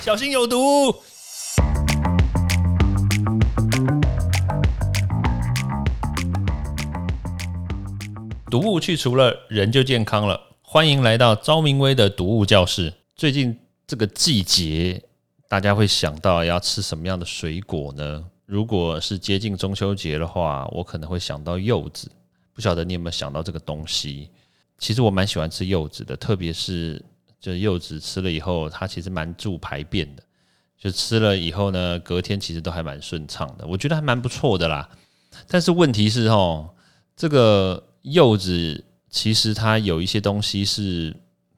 小心有毒。毒物去除了，人就健康了。欢迎来到昭明威的毒物教室。最近这个季节，大家会想到要吃什么样的水果呢？如果是接近中秋节的话，我可能会想到柚子。不晓得你有没有想到这个东西？其实我蛮喜欢吃柚子的，特别是就是柚子吃了以后，它其实蛮助排便的。就吃了以后呢，隔天其实都还蛮顺畅的，我觉得还蛮不错的啦。但是问题是哦，这个。柚子其实它有一些东西是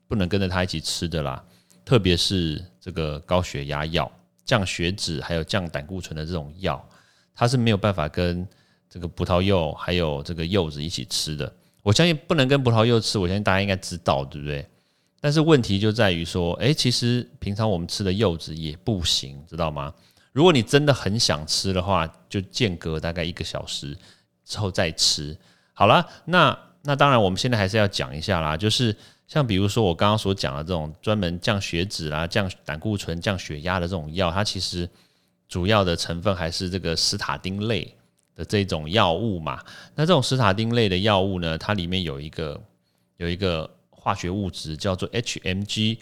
不能跟着它一起吃的啦，特别是这个高血压药、降血脂还有降胆固醇的这种药，它是没有办法跟这个葡萄柚还有这个柚子一起吃的。我相信不能跟葡萄柚吃，我相信大家应该知道，对不对？但是问题就在于说，诶，其实平常我们吃的柚子也不行，知道吗？如果你真的很想吃的话，就间隔大概一个小时之后再吃。好了，那那当然，我们现在还是要讲一下啦。就是像比如说我刚刚所讲的这种专门降血脂啦、降胆固醇、降血压的这种药，它其实主要的成分还是这个斯塔丁类的这种药物嘛。那这种斯塔丁类的药物呢，它里面有一个有一个化学物质叫做 HMG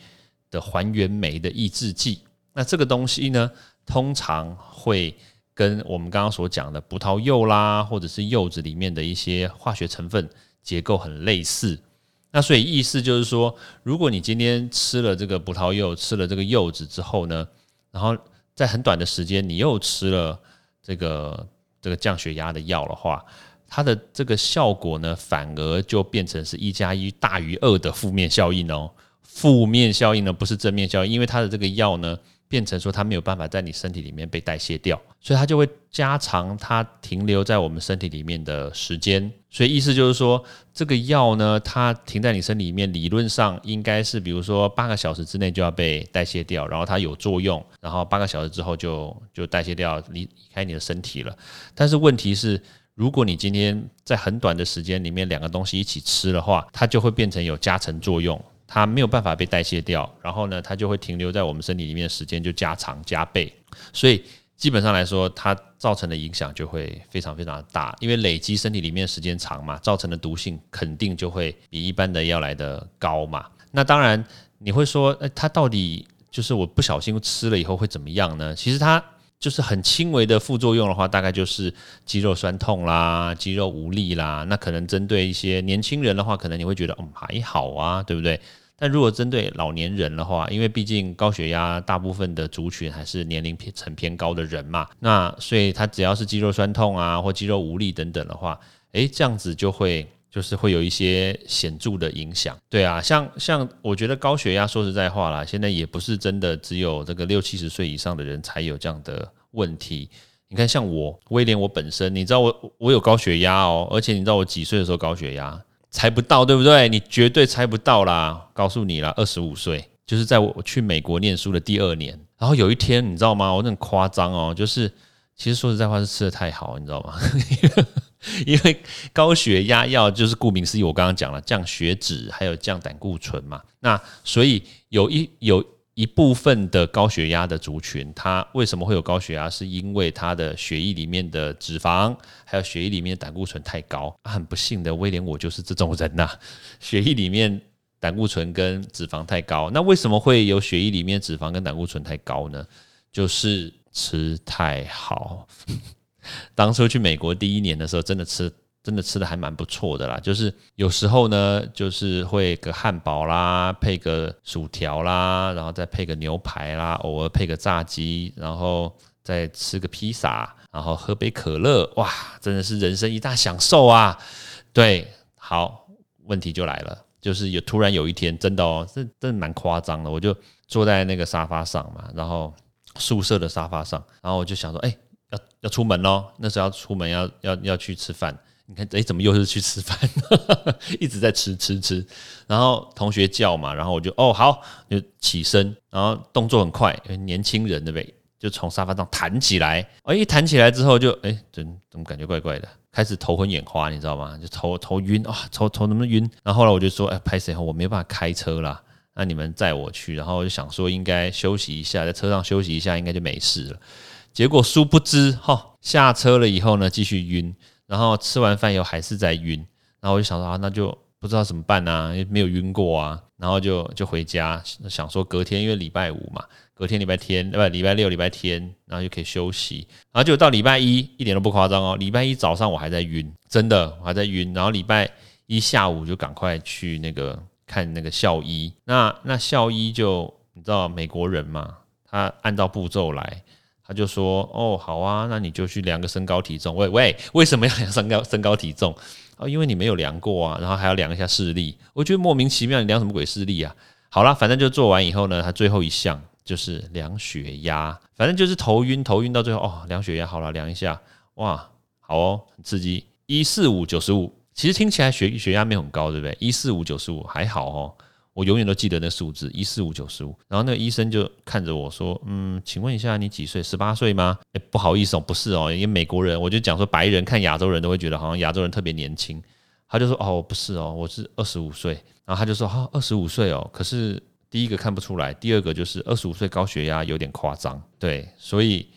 的还原酶的抑制剂。那这个东西呢，通常会。跟我们刚刚所讲的葡萄柚啦，或者是柚子里面的一些化学成分结构很类似，那所以意思就是说，如果你今天吃了这个葡萄柚，吃了这个柚子之后呢，然后在很短的时间你又吃了这个这个降血压的药的话，它的这个效果呢，反而就变成是一加一大于二的负面效应哦。负面效应呢，不是正面效应，因为它的这个药呢。变成说它没有办法在你身体里面被代谢掉，所以它就会加长它停留在我们身体里面的时间。所以意思就是说，这个药呢，它停在你身体里面，理论上应该是比如说八个小时之内就要被代谢掉，然后它有作用，然后八个小时之后就就代谢掉离离开你的身体了。但是问题是，如果你今天在很短的时间里面两个东西一起吃的话，它就会变成有加成作用。它没有办法被代谢掉，然后呢，它就会停留在我们身体里面的时间就加长加倍，所以基本上来说，它造成的影响就会非常非常大，因为累积身体里面时间长嘛，造成的毒性肯定就会比一般的要来的高嘛。那当然你会说，哎，它到底就是我不小心吃了以后会怎么样呢？其实它就是很轻微的副作用的话，大概就是肌肉酸痛啦、肌肉无力啦。那可能针对一些年轻人的话，可能你会觉得嗯还好啊，对不对？但如果针对老年人的话，因为毕竟高血压大部分的族群还是年龄偏层偏高的人嘛，那所以他只要是肌肉酸痛啊或肌肉无力等等的话，诶，这样子就会就是会有一些显著的影响。对啊，像像我觉得高血压说实在话啦，现在也不是真的只有这个六七十岁以上的人才有这样的问题。你看，像我威廉，我本身你知道我我有高血压哦，而且你知道我几岁的时候高血压？猜不到对不对？你绝对猜不到啦！告诉你啦，二十五岁，就是在我去美国念书的第二年。然后有一天，你知道吗？我很夸张哦，就是其实说实在话是吃的太好，你知道吗？因为高血压药就是顾名思义，我刚刚讲了降血脂，还有降胆固醇嘛。那所以有一有。一部分的高血压的族群，他为什么会有高血压？是因为他的血液里面的脂肪，还有血液里面的胆固醇太高。很不幸的，威廉我就是这种人呐。血液里面胆固醇跟脂肪太高，那为什么会有血液里面脂肪跟胆固醇太高呢？就是吃太好。当初去美国第一年的时候，真的吃。真的吃的还蛮不错的啦，就是有时候呢，就是会个汉堡啦，配个薯条啦，然后再配个牛排啦，偶尔配个炸鸡，然后再吃个披萨，然后喝杯可乐，哇，真的是人生一大享受啊！对，好，问题就来了，就是有突然有一天，真的哦，这真的蛮夸张的，我就坐在那个沙发上嘛，然后宿舍的沙发上，然后我就想说，哎，要出门喽，那时候要出门要要要去吃饭。你看，哎，怎么又是去吃饭？一直在吃吃吃，然后同学叫嘛，然后我就哦好，就起身，然后动作很快，年轻人对不对？就从沙发上弹起来，哎，一弹起来之后就哎，怎怎么感觉怪怪的？开始头昏眼花，你知道吗？就头头晕啊，头头那么晕。然后后来我就说，哎，拍谁我没办法开车啦。那你们载我去，然后我就想说应该休息一下，在车上休息一下，应该就没事了。结果殊不知，哈，下车了以后呢，继续晕，然后吃完饭以后还是在晕，然后我就想说啊，那就不知道怎么办呢，没有晕过啊，然后就就回家，想说隔天因为礼拜五嘛，隔天礼拜天不礼拜六礼拜天，然后就可以休息，然后就到礼拜一一点都不夸张哦，礼拜一早上我还在晕，真的我还在晕，然后礼拜一下午就赶快去那个看那个校医，那那校医就你知道美国人嘛，他按照步骤来。他就说：“哦，好啊，那你就去量个身高体重。喂喂，为什么要量身高身高体重哦？因为你没有量过啊，然后还要量一下视力。我觉得莫名其妙，你量什么鬼视力啊？好了，反正就做完以后呢，他最后一项就是量血压，反正就是头晕，头晕到最后哦，量血压好了，量一下，哇，好哦，很刺激，一四五九十五，其实听起来血血压没有很高，对不对？一四五九十五还好哦。”我永远都记得那数字一四五九十五，然后那个医生就看着我说：“嗯，请问一下你几岁？十八岁吗？”哎，不好意思哦，不是哦，因为美国人，我就讲说白人看亚洲人都会觉得好像亚洲人特别年轻。他就说：“哦，不是哦，我是二十五岁。”然后他就说：“哈，二十五岁哦，可是第一个看不出来，第二个就是二十五岁高血压有点夸张。”对，所以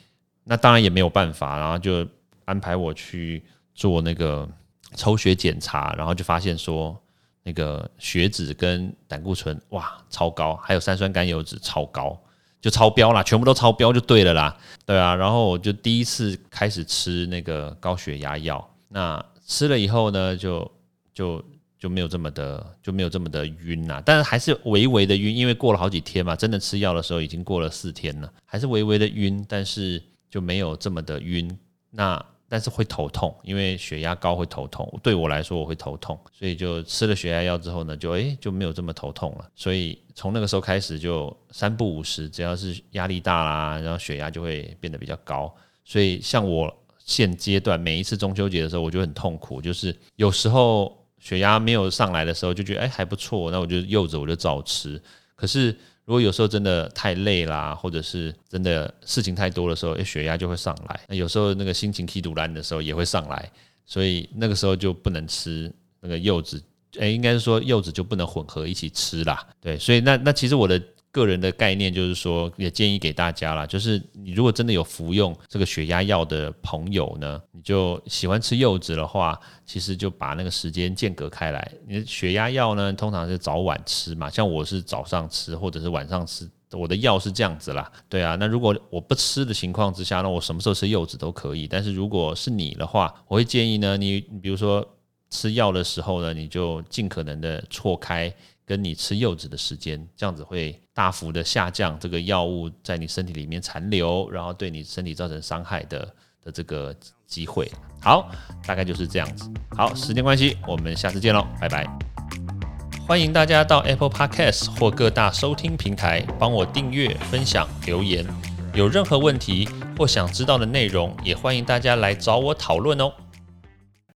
那当然也没有办法，然后就安排我去做那个抽血检查，然后就发现说。那个血脂跟胆固醇哇超高，还有三酸甘油脂超高，就超标啦，全部都超标就对了啦，对啊，然后我就第一次开始吃那个高血压药，那吃了以后呢，就就就没有这么的就没有这么的晕啦，但是还是微微的晕，因为过了好几天嘛，真的吃药的时候已经过了四天了，还是微微的晕，但是就没有这么的晕，那。但是会头痛，因为血压高会头痛。对我来说，我会头痛，所以就吃了血压药之后呢，就诶就没有这么头痛了。所以从那个时候开始，就三不五时，只要是压力大啦，然后血压就会变得比较高。所以像我现阶段每一次中秋节的时候，我就很痛苦，就是有时候血压没有上来的时候，就觉得诶还不错，那我就柚子我就照吃。可是如果有时候真的太累啦，或者是真的事情太多的时候，血压就会上来。那有时候那个心情气堵烂的时候也会上来，所以那个时候就不能吃那个柚子，哎，应该是说柚子就不能混合一起吃啦。对，所以那那其实我的。个人的概念就是说，也建议给大家啦，就是你如果真的有服用这个血压药的朋友呢，你就喜欢吃柚子的话，其实就把那个时间间隔开来。你的血压药呢，通常是早晚吃嘛，像我是早上吃或者是晚上吃，我的药是这样子啦。对啊，那如果我不吃的情况之下，那我什么时候吃柚子都可以。但是如果是你的话，我会建议呢，你比如说吃药的时候呢，你就尽可能的错开。跟你吃柚子的时间，这样子会大幅的下降这个药物在你身体里面残留，然后对你身体造成伤害的的这个机会。好，大概就是这样子。好，时间关系，我们下次见喽，拜拜。欢迎大家到 Apple Podcast 或各大收听平台帮我订阅、分享、留言。有任何问题或想知道的内容，也欢迎大家来找我讨论哦。